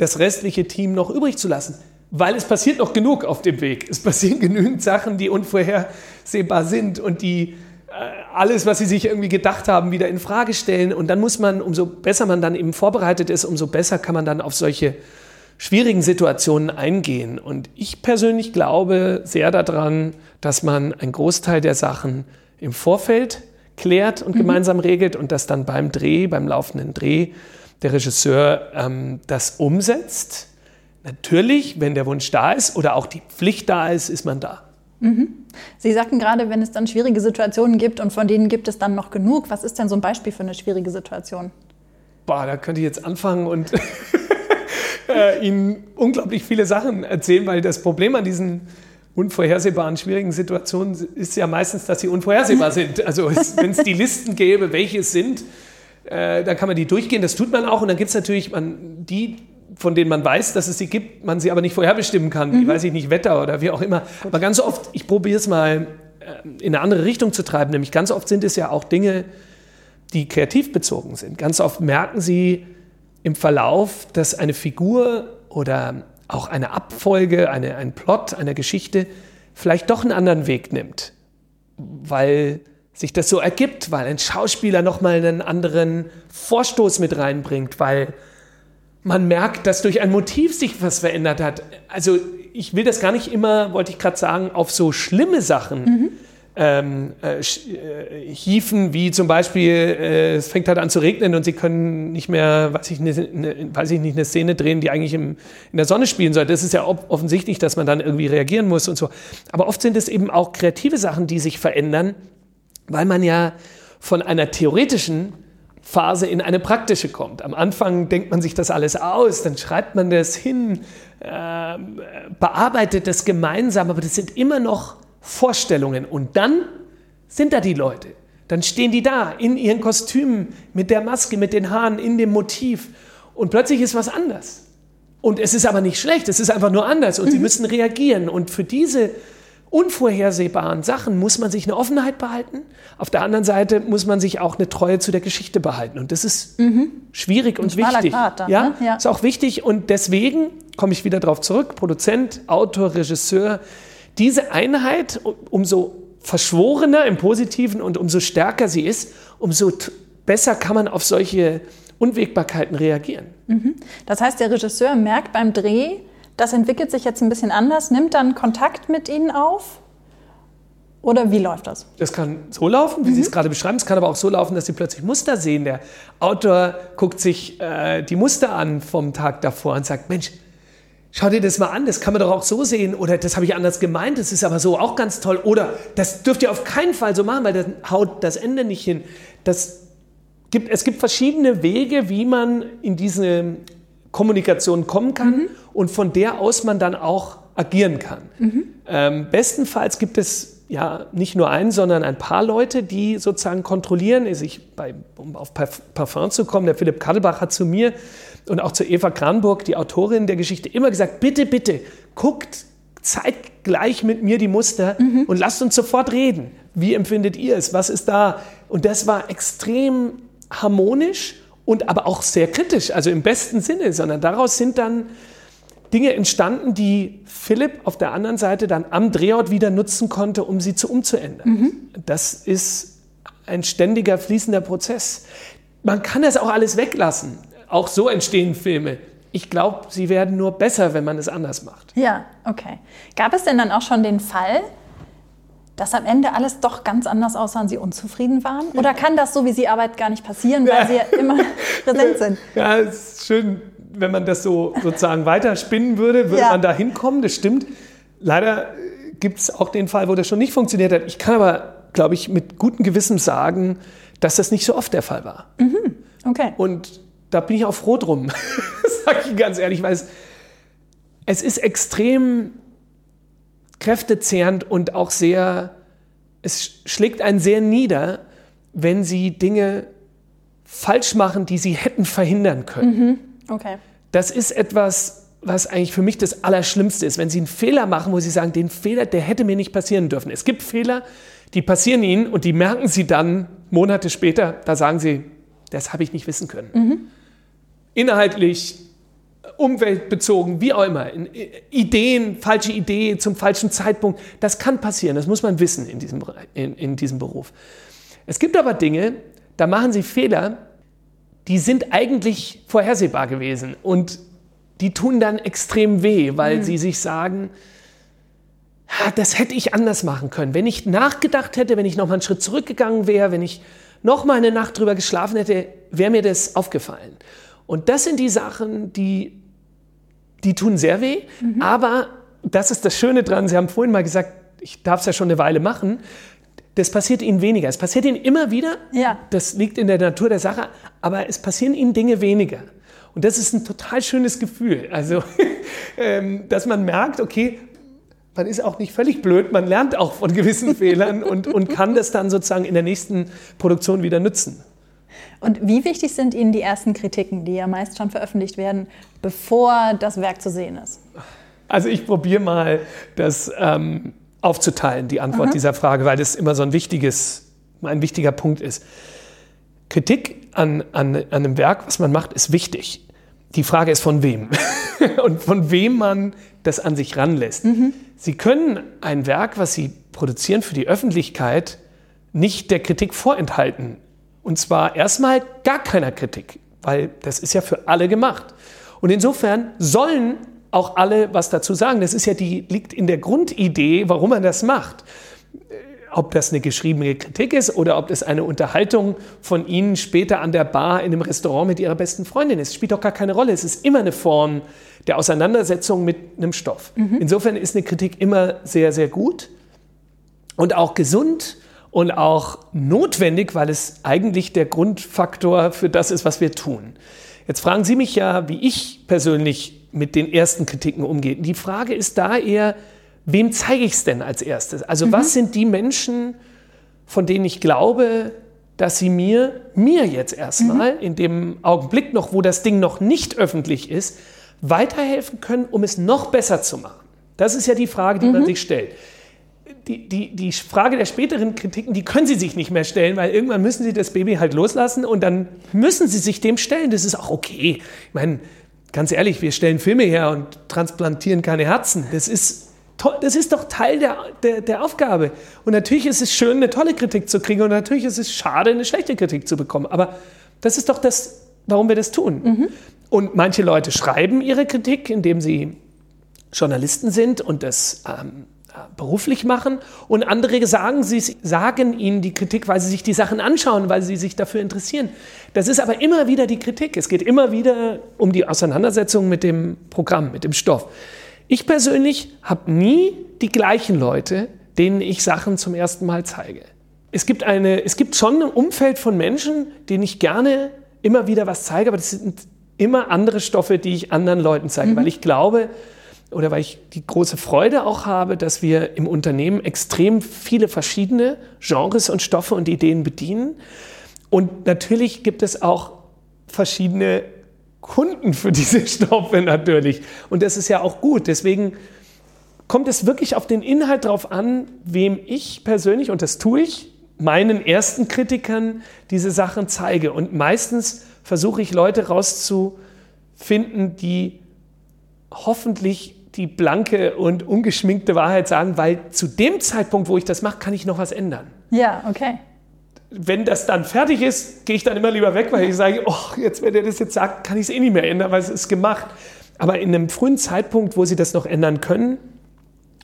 das restliche Team noch übrig zu lassen. Weil es passiert noch genug auf dem Weg. Es passieren genügend Sachen, die unvorhersehbar sind und die äh, alles, was sie sich irgendwie gedacht haben, wieder in Frage stellen. Und dann muss man, umso besser man dann eben vorbereitet ist, umso besser kann man dann auf solche schwierigen Situationen eingehen. Und ich persönlich glaube sehr daran, dass man einen Großteil der Sachen im Vorfeld klärt und gemeinsam regelt und dass dann beim Dreh, beim laufenden Dreh, der Regisseur ähm, das umsetzt. Natürlich, wenn der Wunsch da ist oder auch die Pflicht da ist, ist man da. Sie sagten gerade, wenn es dann schwierige Situationen gibt und von denen gibt es dann noch genug. Was ist denn so ein Beispiel für eine schwierige Situation? Boah, da könnte ich jetzt anfangen und äh, ihnen unglaublich viele Sachen erzählen, weil das Problem an diesen unvorhersehbaren, schwierigen Situationen ist ja meistens, dass sie unvorhersehbar sind. Also wenn es die Listen gäbe, welche es sind, äh, dann kann man die durchgehen. Das tut man auch. Und dann gibt es natürlich man, die, von denen man weiß, dass es sie gibt, man sie aber nicht vorherbestimmen kann, mhm. wie weiß ich nicht, Wetter oder wie auch immer. Aber ganz oft, ich probiere es mal äh, in eine andere Richtung zu treiben, nämlich ganz oft sind es ja auch Dinge, die kreativ bezogen sind. Ganz oft merken sie im Verlauf, dass eine Figur oder auch eine Abfolge, eine, ein Plot einer Geschichte vielleicht doch einen anderen Weg nimmt, weil sich das so ergibt, weil ein Schauspieler nochmal einen anderen Vorstoß mit reinbringt, weil man merkt, dass durch ein Motiv sich was verändert hat. Also ich will das gar nicht immer, wollte ich gerade sagen, auf so schlimme Sachen mhm ähm, äh, äh, hiefen, wie zum Beispiel, äh, es fängt halt an zu regnen und sie können nicht mehr, weiß ich, ne, ne, weiß ich nicht, eine Szene drehen, die eigentlich im, in der Sonne spielen soll. Das ist ja offensichtlich, dass man dann irgendwie reagieren muss und so. Aber oft sind es eben auch kreative Sachen, die sich verändern, weil man ja von einer theoretischen Phase in eine praktische kommt. Am Anfang denkt man sich das alles aus, dann schreibt man das hin, äh, bearbeitet das gemeinsam, aber das sind immer noch Vorstellungen. Und dann sind da die Leute. Dann stehen die da in ihren Kostümen, mit der Maske, mit den Haaren, in dem Motiv. Und plötzlich ist was anders. Und es ist aber nicht schlecht, es ist einfach nur anders. Und mhm. sie müssen reagieren. Und für diese unvorhersehbaren Sachen muss man sich eine Offenheit behalten. Auf der anderen Seite muss man sich auch eine Treue zu der Geschichte behalten. Und das ist mhm. schwierig und wichtig. Grad dann, ja? Ne? ja, ist auch wichtig. Und deswegen komme ich wieder darauf zurück: Produzent, Autor, Regisseur diese Einheit, umso verschworener im Positiven und umso stärker sie ist, umso besser kann man auf solche Unwägbarkeiten reagieren. Mhm. Das heißt, der Regisseur merkt beim Dreh, das entwickelt sich jetzt ein bisschen anders, nimmt dann Kontakt mit Ihnen auf? Oder wie läuft das? Das kann so laufen, wie mhm. Sie es gerade beschreiben. Es kann aber auch so laufen, dass Sie plötzlich Muster sehen. Der Autor guckt sich äh, die Muster an vom Tag davor und sagt, Mensch, Schau dir das mal an, das kann man doch auch so sehen. Oder das habe ich anders gemeint, das ist aber so auch ganz toll. Oder das dürft ihr auf keinen Fall so machen, weil dann haut das Ende nicht hin. Das gibt, es gibt verschiedene Wege, wie man in diese Kommunikation kommen kann mhm. Und von der aus man dann auch agieren kann. Mhm. Ähm, bestenfalls gibt es ja nicht nur einen, sondern ein paar Leute, die sozusagen kontrollieren. Also ich, bei, um auf Parfum zu kommen, der Philipp Kadelbach hat zu mir und auch zu Eva Kranburg, die Autorin der Geschichte, immer gesagt, bitte, bitte, guckt zeitgleich mit mir die Muster mhm. und lasst uns sofort reden. Wie empfindet ihr es? Was ist da? Und das war extrem harmonisch und aber auch sehr kritisch, also im besten Sinne, sondern daraus sind dann Dinge entstanden, die Philipp auf der anderen Seite dann am Drehort wieder nutzen konnte, um sie zu umzuändern. Mhm. Das ist ein ständiger fließender Prozess. Man kann das auch alles weglassen. Auch so entstehen Filme. Ich glaube, sie werden nur besser, wenn man es anders macht. Ja, okay. Gab es denn dann auch schon den Fall, dass am Ende alles doch ganz anders aussah und Sie unzufrieden waren? Oder kann das so wie Sie Arbeit gar nicht passieren, weil Sie ja immer präsent sind? Ja, ist schön, wenn man das so sozusagen weiterspinnen würde, würde ja. man da hinkommen, das stimmt. Leider gibt es auch den Fall, wo das schon nicht funktioniert hat. Ich kann aber, glaube ich, mit gutem Gewissen sagen, dass das nicht so oft der Fall war. Mhm. Okay. Und da bin ich auch froh drum, sage ich ganz ehrlich, weil es, es ist extrem kräftezehrend und auch sehr, es schlägt einen sehr nieder, wenn sie Dinge falsch machen, die sie hätten verhindern können. Mhm. Okay. Das ist etwas, was eigentlich für mich das Allerschlimmste ist, wenn sie einen Fehler machen, wo sie sagen, den Fehler, der hätte mir nicht passieren dürfen. Es gibt Fehler, die passieren ihnen und die merken sie dann Monate später, da sagen sie, das habe ich nicht wissen können. Mhm inhaltlich, umweltbezogen, wie auch immer, Ideen, falsche Idee zum falschen Zeitpunkt, das kann passieren, das muss man wissen in diesem, in, in diesem Beruf. Es gibt aber Dinge, da machen sie Fehler, die sind eigentlich vorhersehbar gewesen und die tun dann extrem weh, weil mhm. sie sich sagen, das hätte ich anders machen können. Wenn ich nachgedacht hätte, wenn ich noch mal einen Schritt zurückgegangen wäre, wenn ich noch mal eine Nacht drüber geschlafen hätte, wäre mir das aufgefallen. Und das sind die Sachen, die, die tun sehr weh. Mhm. Aber das ist das Schöne dran. Sie haben vorhin mal gesagt, ich darf es ja schon eine Weile machen. Das passiert ihnen weniger. Es passiert ihnen immer wieder. Ja. Das liegt in der Natur der Sache. Aber es passieren ihnen Dinge weniger. Und das ist ein total schönes Gefühl. Also, ähm, dass man merkt, okay, man ist auch nicht völlig blöd, man lernt auch von gewissen Fehlern und, und kann das dann sozusagen in der nächsten Produktion wieder nutzen. Und wie wichtig sind Ihnen die ersten Kritiken, die ja meist schon veröffentlicht werden, bevor das Werk zu sehen ist? Also ich probiere mal, das ähm, aufzuteilen, die Antwort Aha. dieser Frage, weil das immer so ein wichtiges, ein wichtiger Punkt ist. Kritik an, an, an einem Werk, was man macht, ist wichtig. Die Frage ist von wem und von wem man das an sich ranlässt. Mhm. Sie können ein Werk, was Sie produzieren für die Öffentlichkeit, nicht der Kritik vorenthalten. Und zwar erstmal gar keiner Kritik, weil das ist ja für alle gemacht. Und insofern sollen auch alle was dazu sagen. Das ist ja die, liegt in der Grundidee, warum man das macht. Ob das eine geschriebene Kritik ist oder ob das eine Unterhaltung von Ihnen später an der Bar in einem Restaurant mit Ihrer besten Freundin ist, spielt doch gar keine Rolle. Es ist immer eine Form der Auseinandersetzung mit einem Stoff. Mhm. Insofern ist eine Kritik immer sehr, sehr gut und auch gesund und auch notwendig, weil es eigentlich der Grundfaktor für das ist, was wir tun. Jetzt fragen Sie mich ja, wie ich persönlich mit den ersten Kritiken umgehe. Die Frage ist da eher, wem zeige ich es denn als erstes? Also mhm. was sind die Menschen, von denen ich glaube, dass sie mir, mir jetzt erstmal, mhm. in dem Augenblick noch, wo das Ding noch nicht öffentlich ist, weiterhelfen können, um es noch besser zu machen? Das ist ja die Frage, die mhm. man sich stellt die, die, die Frage der späteren Kritiken, die können Sie sich nicht mehr stellen, weil irgendwann müssen Sie das Baby halt loslassen und dann müssen Sie sich dem stellen. Das ist auch okay. Ich meine, ganz ehrlich, wir stellen Filme her und transplantieren keine Herzen. Das ist das ist doch Teil der, der, der, Aufgabe. Und natürlich ist es schön, eine tolle Kritik zu kriegen und natürlich ist es schade, eine schlechte Kritik zu bekommen. Aber das ist doch das, warum wir das tun. Mhm. Und manche Leute schreiben ihre Kritik, indem sie Journalisten sind und das ähm, beruflich machen und andere sagen, sie sagen ihnen die Kritik, weil sie sich die Sachen anschauen, weil sie sich dafür interessieren. Das ist aber immer wieder die Kritik. Es geht immer wieder um die Auseinandersetzung mit dem Programm, mit dem Stoff. Ich persönlich habe nie die gleichen Leute, denen ich Sachen zum ersten Mal zeige. Es gibt, eine, es gibt schon ein Umfeld von Menschen, denen ich gerne immer wieder was zeige, aber das sind immer andere Stoffe, die ich anderen Leuten zeige, mhm. weil ich glaube, oder weil ich die große Freude auch habe, dass wir im Unternehmen extrem viele verschiedene Genres und Stoffe und Ideen bedienen. Und natürlich gibt es auch verschiedene Kunden für diese Stoffe natürlich. Und das ist ja auch gut. Deswegen kommt es wirklich auf den Inhalt drauf an, wem ich persönlich, und das tue ich, meinen ersten Kritikern diese Sachen zeige. Und meistens versuche ich Leute rauszufinden, die hoffentlich die blanke und ungeschminkte Wahrheit sagen, weil zu dem Zeitpunkt, wo ich das mache, kann ich noch was ändern. Ja, okay. Wenn das dann fertig ist, gehe ich dann immer lieber weg, weil ich sage, oh, jetzt, wenn er das jetzt sagt, kann ich es eh nicht mehr ändern, weil es ist gemacht. Aber in einem frühen Zeitpunkt, wo Sie das noch ändern können,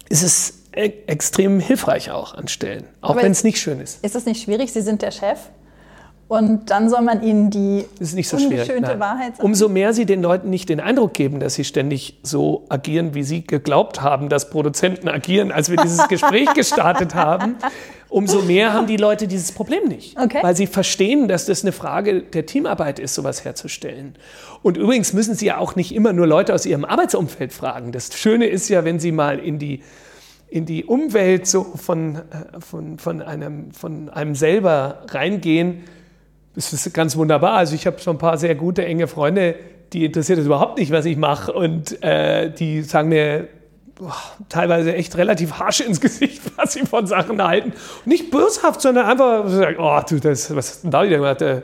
ist es e extrem hilfreich auch an Stellen, auch wenn es nicht schön ist. Ist das nicht schwierig? Sie sind der Chef. Und dann soll man ihnen die das ist nicht so ungeschönte Wahrheit sagen. Umso mehr sie den Leuten nicht den Eindruck geben, dass sie ständig so agieren, wie sie geglaubt haben, dass Produzenten agieren, als wir dieses Gespräch gestartet haben, umso mehr haben die Leute dieses Problem nicht. Okay. Weil sie verstehen, dass das eine Frage der Teamarbeit ist, sowas herzustellen. Und übrigens müssen sie ja auch nicht immer nur Leute aus ihrem Arbeitsumfeld fragen. Das Schöne ist ja, wenn sie mal in die in die Umwelt so von, äh, von, von, einem, von einem selber reingehen, das ist ganz wunderbar. Also ich habe schon ein paar sehr gute, enge Freunde, die interessiert es überhaupt nicht, was ich mache. Und äh, die sagen mir boah, teilweise echt relativ harsch ins Gesicht, was sie von Sachen halten. Nicht böshaft, sondern einfach oh, du, das, was hast du da wieder gemacht? Da,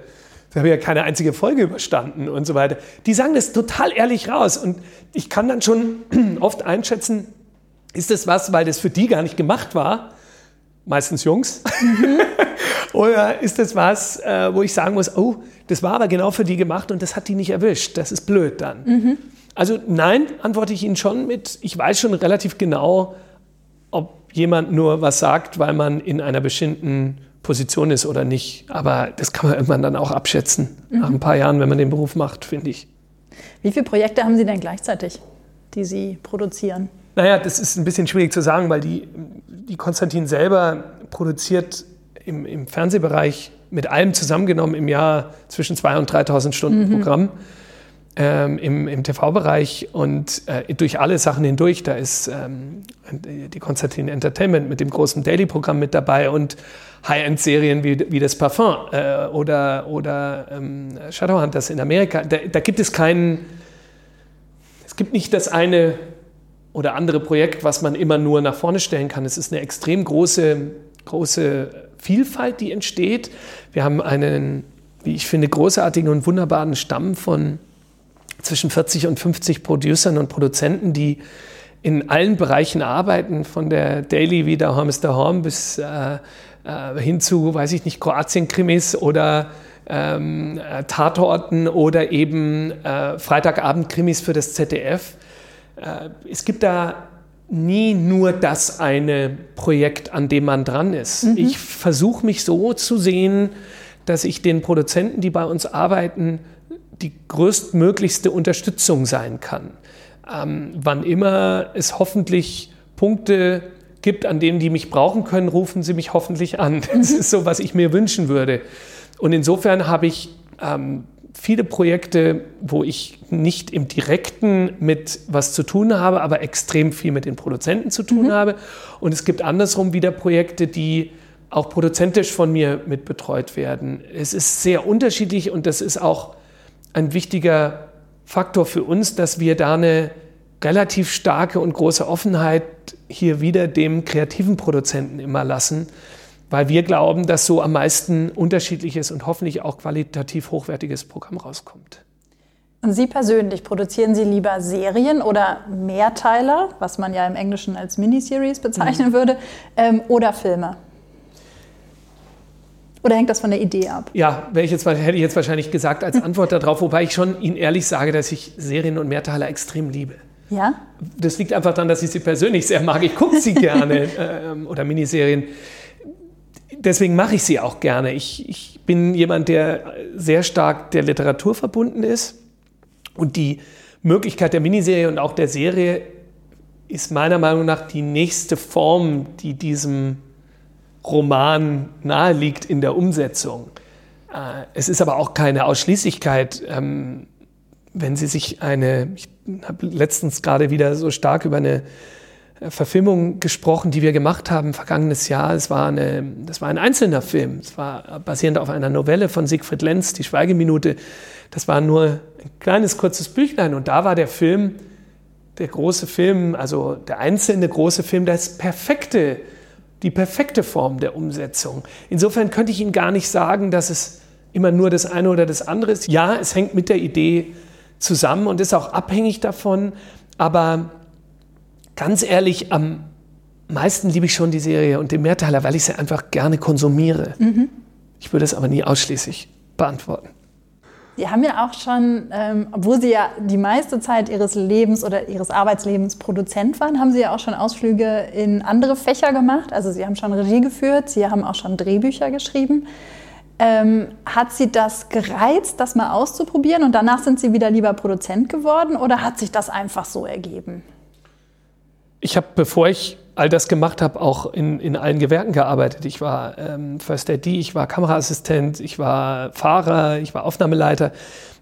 da habe ich ja keine einzige Folge überstanden und so weiter. Die sagen das total ehrlich raus. Und ich kann dann schon oft einschätzen, ist das was, weil das für die gar nicht gemacht war? Meistens Jungs. Mhm. Oder ist das was, äh, wo ich sagen muss, oh, das war aber genau für die gemacht und das hat die nicht erwischt. Das ist blöd dann. Mhm. Also nein, antworte ich Ihnen schon mit, ich weiß schon relativ genau, ob jemand nur was sagt, weil man in einer bestimmten Position ist oder nicht. Aber das kann man irgendwann dann auch abschätzen, mhm. nach ein paar Jahren, wenn man den Beruf macht, finde ich. Wie viele Projekte haben Sie denn gleichzeitig, die Sie produzieren? Naja, das ist ein bisschen schwierig zu sagen, weil die, die Konstantin selber produziert im, im Fernsehbereich mit allem zusammengenommen im Jahr zwischen 2.000 und 3.000 Stunden mhm. Programm. ähm, im, im TV-Bereich und äh, durch alle Sachen hindurch. Da ist ähm, die Konstantin Entertainment mit dem großen Daily-Programm mit dabei und High-End-Serien wie, wie das Parfum äh, oder, oder ähm, Shadowhunters in Amerika. Da, da gibt es keinen, es gibt nicht das eine oder andere Projekt, was man immer nur nach vorne stellen kann. Es ist eine extrem große, große Vielfalt, die entsteht. Wir haben einen, wie ich finde, großartigen und wunderbaren Stamm von zwischen 40 und 50 Producern und Produzenten, die in allen Bereichen arbeiten, von der Daily wie der Mr. Horn bis äh, äh, hin zu, weiß ich nicht, Kroatien-Krimis oder ähm, äh, Tatorten oder eben äh, Freitagabend-Krimis für das ZDF. Äh, es gibt da nie nur das eine Projekt, an dem man dran ist. Mhm. Ich versuche mich so zu sehen, dass ich den Produzenten, die bei uns arbeiten, die größtmöglichste Unterstützung sein kann. Ähm, wann immer es hoffentlich Punkte gibt, an denen die mich brauchen können, rufen sie mich hoffentlich an. Das ist so, was ich mir wünschen würde. Und insofern habe ich ähm, viele Projekte, wo ich nicht im direkten mit was zu tun habe, aber extrem viel mit den Produzenten zu tun mhm. habe. Und es gibt andersrum wieder Projekte, die auch produzentisch von mir mit betreut werden. Es ist sehr unterschiedlich und das ist auch ein wichtiger Faktor für uns, dass wir da eine relativ starke und große Offenheit hier wieder dem kreativen Produzenten immer lassen, weil wir glauben, dass so am meisten unterschiedliches und hoffentlich auch qualitativ hochwertiges Programm rauskommt. Und Sie persönlich, produzieren Sie lieber Serien oder Mehrteiler, was man ja im Englischen als Miniseries bezeichnen mhm. würde, ähm, oder Filme? Oder hängt das von der Idee ab? Ja, ich jetzt, hätte ich jetzt wahrscheinlich gesagt als Antwort darauf, wobei ich schon Ihnen ehrlich sage, dass ich Serien und Mehrteiler extrem liebe. Ja? Das liegt einfach daran, dass ich sie persönlich sehr mag. Ich gucke sie gerne äh, oder Miniserien. Deswegen mache ich sie auch gerne. Ich, ich bin jemand, der sehr stark der Literatur verbunden ist. Und die Möglichkeit der Miniserie und auch der Serie ist meiner Meinung nach die nächste Form, die diesem Roman naheliegt in der Umsetzung. Äh, es ist aber auch keine Ausschließlichkeit. Ähm, wenn Sie sich eine, ich habe letztens gerade wieder so stark über eine Verfilmung gesprochen, die wir gemacht haben vergangenes Jahr. Es war eine, das war ein einzelner Film. Es war basierend auf einer Novelle von Siegfried Lenz, Die Schweigeminute. Das war nur ein kleines, kurzes Büchlein. Und da war der Film, der große Film, also der einzelne große Film, das perfekte die perfekte Form der Umsetzung. Insofern könnte ich Ihnen gar nicht sagen, dass es immer nur das eine oder das andere ist. Ja, es hängt mit der Idee zusammen und ist auch abhängig davon, aber ganz ehrlich, am meisten liebe ich schon die Serie und den Mehrteiler, weil ich sie einfach gerne konsumiere. Mhm. Ich würde es aber nie ausschließlich beantworten. Sie haben ja auch schon, ähm, obwohl Sie ja die meiste Zeit Ihres Lebens oder Ihres Arbeitslebens Produzent waren, haben Sie ja auch schon Ausflüge in andere Fächer gemacht. Also Sie haben schon Regie geführt, Sie haben auch schon Drehbücher geschrieben. Ähm, hat Sie das gereizt, das mal auszuprobieren und danach sind Sie wieder lieber Produzent geworden oder hat sich das einfach so ergeben? Ich habe, bevor ich all das gemacht habe, auch in, in allen Gewerken gearbeitet. Ich war ähm, First AD, ich war Kameraassistent, ich war Fahrer, ich war Aufnahmeleiter.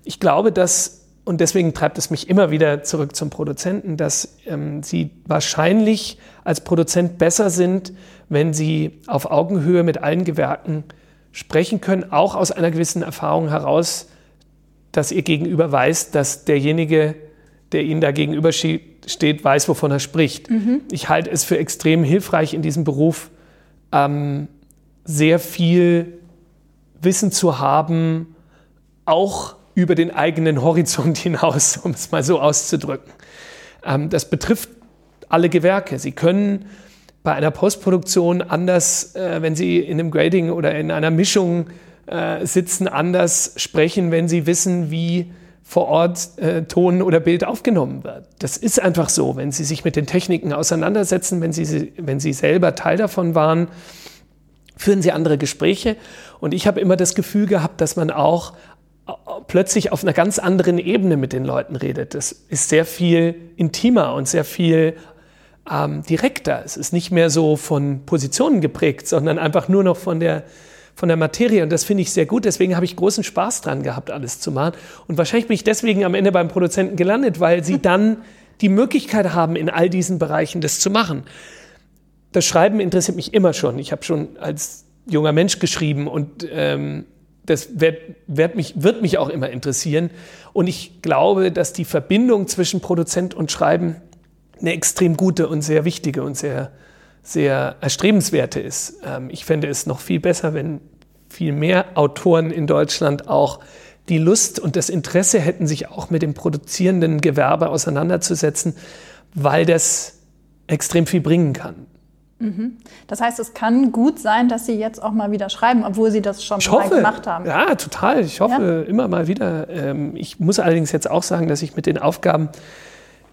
Ich glaube, dass, und deswegen treibt es mich immer wieder zurück zum Produzenten, dass ähm, sie wahrscheinlich als Produzent besser sind, wenn sie auf Augenhöhe mit allen Gewerken sprechen können, auch aus einer gewissen Erfahrung heraus, dass ihr Gegenüber weiß, dass derjenige, der ihnen da gegenüber steht, weiß, wovon er spricht. Mhm. Ich halte es für extrem hilfreich in diesem Beruf, ähm, sehr viel Wissen zu haben, auch über den eigenen Horizont hinaus, um es mal so auszudrücken. Ähm, das betrifft alle Gewerke. Sie können bei einer Postproduktion anders, äh, wenn Sie in einem Grading oder in einer Mischung äh, sitzen, anders sprechen, wenn Sie wissen, wie vor Ort äh, Ton oder Bild aufgenommen wird. Das ist einfach so, wenn Sie sich mit den Techniken auseinandersetzen, wenn Sie, wenn Sie selber Teil davon waren, führen Sie andere Gespräche. Und ich habe immer das Gefühl gehabt, dass man auch äh, plötzlich auf einer ganz anderen Ebene mit den Leuten redet. Das ist sehr viel intimer und sehr viel ähm, direkter. Es ist nicht mehr so von Positionen geprägt, sondern einfach nur noch von der von der Materie und das finde ich sehr gut. Deswegen habe ich großen Spaß dran gehabt, alles zu machen. Und wahrscheinlich bin ich deswegen am Ende beim Produzenten gelandet, weil sie dann die Möglichkeit haben, in all diesen Bereichen das zu machen. Das Schreiben interessiert mich immer schon. Ich habe schon als junger Mensch geschrieben und ähm, das wird, wird, mich, wird mich auch immer interessieren. Und ich glaube, dass die Verbindung zwischen Produzent und Schreiben eine extrem gute und sehr wichtige und sehr, sehr erstrebenswerte ist. Ähm, ich fände es noch viel besser, wenn viel mehr Autoren in Deutschland auch die Lust und das Interesse hätten, sich auch mit dem produzierenden Gewerbe auseinanderzusetzen, weil das extrem viel bringen kann. Mhm. Das heißt, es kann gut sein, dass Sie jetzt auch mal wieder schreiben, obwohl Sie das schon ich hoffe, gemacht haben. Ja, total. Ich hoffe ja. immer mal wieder. Ähm, ich muss allerdings jetzt auch sagen, dass ich mit den Aufgaben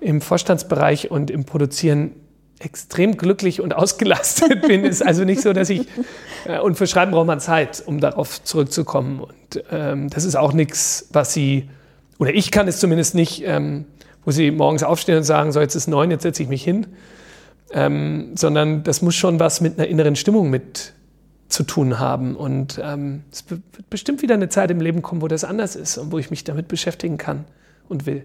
im Vorstandsbereich und im Produzieren extrem glücklich und ausgelastet bin. Ist also nicht so, dass ich äh, und für Schreiben braucht man Zeit, um darauf zurückzukommen. Und ähm, das ist auch nichts, was Sie oder ich kann es zumindest nicht, ähm, wo Sie morgens aufstehen und sagen, so jetzt ist neun, jetzt setze ich mich hin ähm, sondern das muss schon was mit einer inneren Stimmung mit zu tun haben. Und ähm, es wird bestimmt wieder eine Zeit im Leben kommen, wo das anders ist und wo ich mich damit beschäftigen kann und will.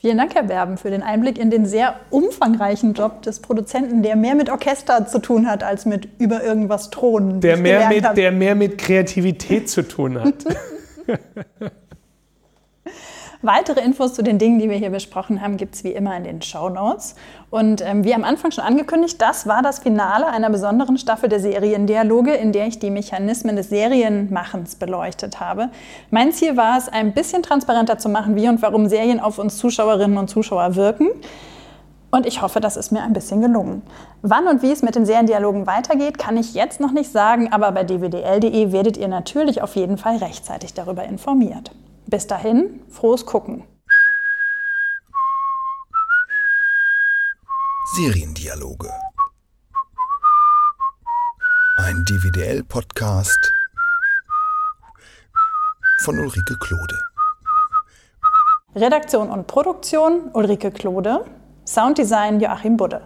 Vielen Dank, Herr Berben, für den Einblick in den sehr umfangreichen Job des Produzenten, der mehr mit Orchester zu tun hat, als mit über irgendwas Thronen. Der, mehr mit, der mehr mit Kreativität zu tun hat. Weitere Infos zu den Dingen, die wir hier besprochen haben, gibt es wie immer in den Show Notes. Und ähm, wie am Anfang schon angekündigt, das war das Finale einer besonderen Staffel der Seriendialoge, in der ich die Mechanismen des Serienmachens beleuchtet habe. Mein Ziel war es, ein bisschen transparenter zu machen, wie und warum Serien auf uns Zuschauerinnen und Zuschauer wirken. Und ich hoffe, das ist mir ein bisschen gelungen. Wann und wie es mit den Seriendialogen weitergeht, kann ich jetzt noch nicht sagen, aber bei dwdl.de werdet ihr natürlich auf jeden Fall rechtzeitig darüber informiert. Bis dahin, frohes Gucken. Seriendialoge. Ein DVDL-Podcast von Ulrike Klode. Redaktion und Produktion Ulrike Klode. Sounddesign Joachim Budde.